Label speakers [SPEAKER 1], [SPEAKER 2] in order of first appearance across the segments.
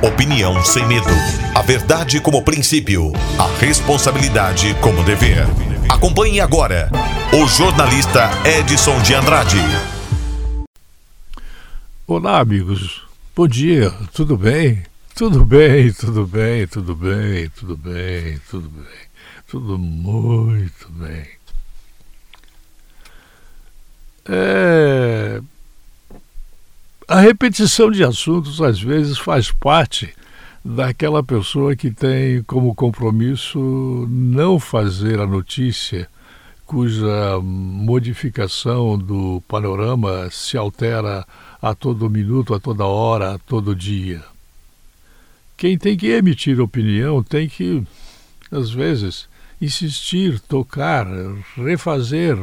[SPEAKER 1] Opinião sem medo. A verdade como princípio. A responsabilidade como dever. Acompanhe agora o jornalista Edson de Andrade.
[SPEAKER 2] Olá, amigos. Bom dia. Tudo bem? Tudo bem, tudo bem, tudo bem, tudo bem, tudo bem. Tudo muito bem. É a repetição de assuntos, às vezes, faz parte daquela pessoa que tem como compromisso não fazer a notícia cuja modificação do panorama se altera a todo minuto, a toda hora, a todo dia. Quem tem que emitir opinião tem que, às vezes, insistir, tocar, refazer,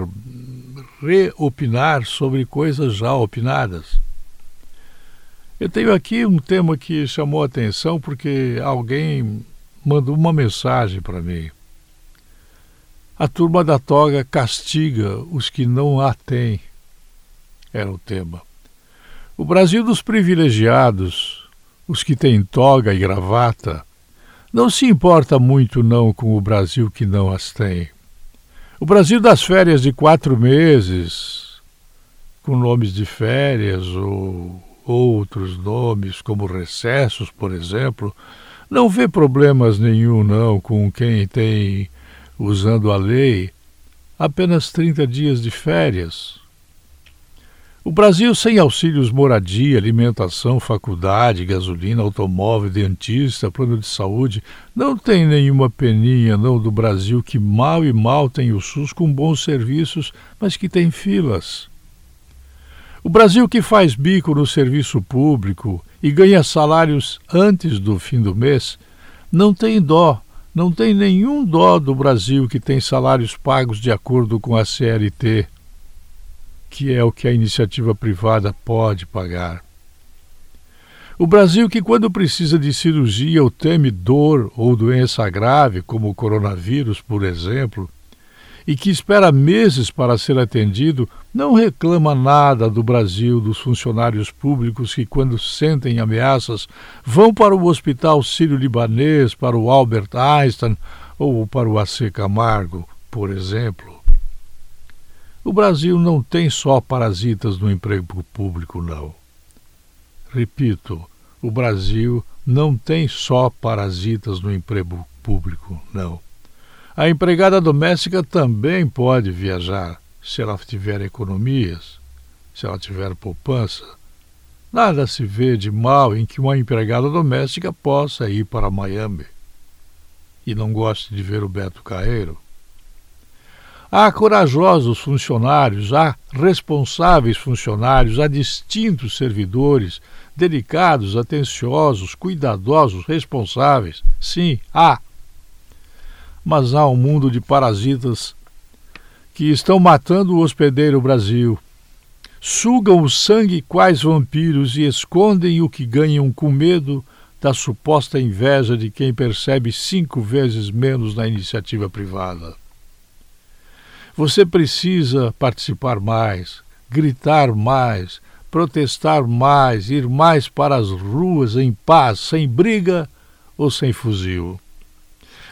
[SPEAKER 2] reopinar sobre coisas já opinadas. Eu tenho aqui um tema que chamou a atenção porque alguém mandou uma mensagem para mim. A turma da toga castiga os que não a têm. Era o tema. O Brasil dos privilegiados, os que têm toga e gravata, não se importa muito não com o Brasil que não as tem. O Brasil das férias de quatro meses, com nomes de férias ou outros nomes, como recessos, por exemplo, não vê problemas nenhum não com quem tem, usando a lei, apenas 30 dias de férias. O Brasil sem auxílios moradia, alimentação, faculdade, gasolina, automóvel, dentista, plano de saúde, não tem nenhuma peninha não do Brasil que mal e mal tem o SUS com bons serviços, mas que tem filas. O Brasil que faz bico no serviço público e ganha salários antes do fim do mês, não tem dó, não tem nenhum dó do Brasil que tem salários pagos de acordo com a CLT, que é o que a iniciativa privada pode pagar. O Brasil que, quando precisa de cirurgia ou teme dor ou doença grave, como o coronavírus, por exemplo, e que espera meses para ser atendido, não reclama nada do Brasil dos funcionários públicos que, quando sentem ameaças, vão para o Hospital Sírio-Libanês, para o Albert Einstein ou para o AC Camargo, por exemplo. O Brasil não tem só parasitas no emprego público, não. Repito, o Brasil não tem só parasitas no emprego público, não. A empregada doméstica também pode viajar, se ela tiver economias, se ela tiver poupança. Nada se vê de mal em que uma empregada doméstica possa ir para Miami e não goste de ver o Beto Carreiro. Há corajosos funcionários, há responsáveis funcionários, há distintos servidores, delicados, atenciosos, cuidadosos, responsáveis. Sim, há mas há um mundo de parasitas que estão matando o hospedeiro Brasil. Sugam o sangue quais vampiros e escondem o que ganham com medo da suposta inveja de quem percebe cinco vezes menos na iniciativa privada. Você precisa participar mais, gritar mais, protestar mais, ir mais para as ruas em paz, sem briga ou sem fuzil.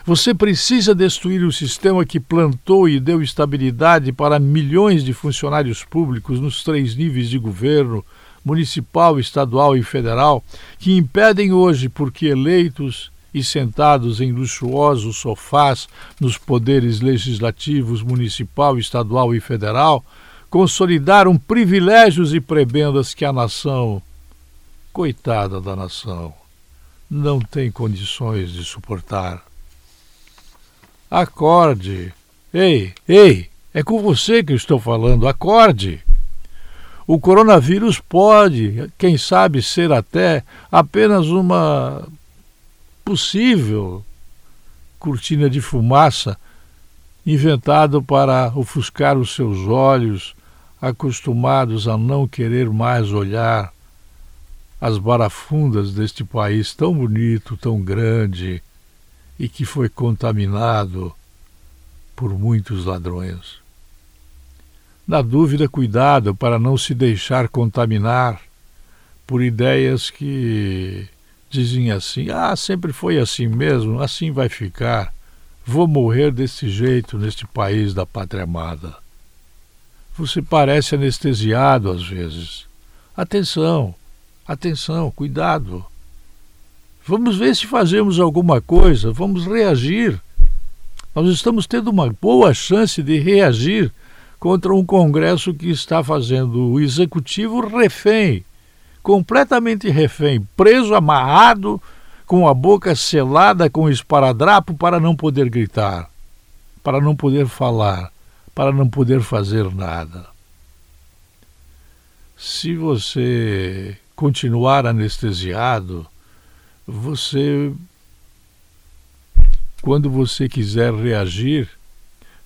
[SPEAKER 2] Você precisa destruir o sistema que plantou e deu estabilidade para milhões de funcionários públicos nos três níveis de governo municipal, estadual e federal que impedem hoje, porque eleitos e sentados em luxuosos sofás nos poderes legislativos municipal, estadual e federal, consolidaram privilégios e prebendas que a nação, coitada da nação, não tem condições de suportar. Acorde. Ei, ei, é com você que eu estou falando. Acorde. O coronavírus pode, quem sabe, ser até apenas uma possível cortina de fumaça inventado para ofuscar os seus olhos, acostumados a não querer mais olhar as barafundas deste país tão bonito, tão grande e que foi contaminado por muitos ladrões. Na dúvida, cuidado para não se deixar contaminar por ideias que dizem assim: ah, sempre foi assim mesmo, assim vai ficar. Vou morrer desse jeito neste país da pátria amada. Você parece anestesiado às vezes. Atenção, atenção, cuidado. Vamos ver se fazemos alguma coisa, vamos reagir. Nós estamos tendo uma boa chance de reagir contra um Congresso que está fazendo o executivo refém, completamente refém, preso, amarrado, com a boca selada com esparadrapo para não poder gritar, para não poder falar, para não poder fazer nada. Se você continuar anestesiado, você, quando você quiser reagir,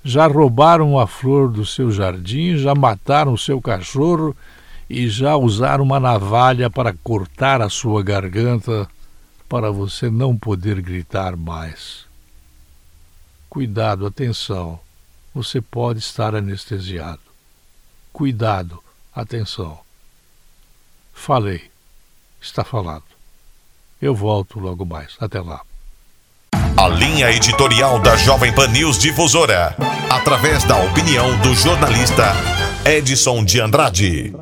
[SPEAKER 2] já roubaram a flor do seu jardim, já mataram o seu cachorro e já usaram uma navalha para cortar a sua garganta para você não poder gritar mais. Cuidado, atenção, você pode estar anestesiado. Cuidado, atenção. Falei, está falado. Eu volto logo mais. Até lá.
[SPEAKER 1] A linha editorial da Jovem Pan News Difusora, através da opinião do jornalista Edson de Andrade.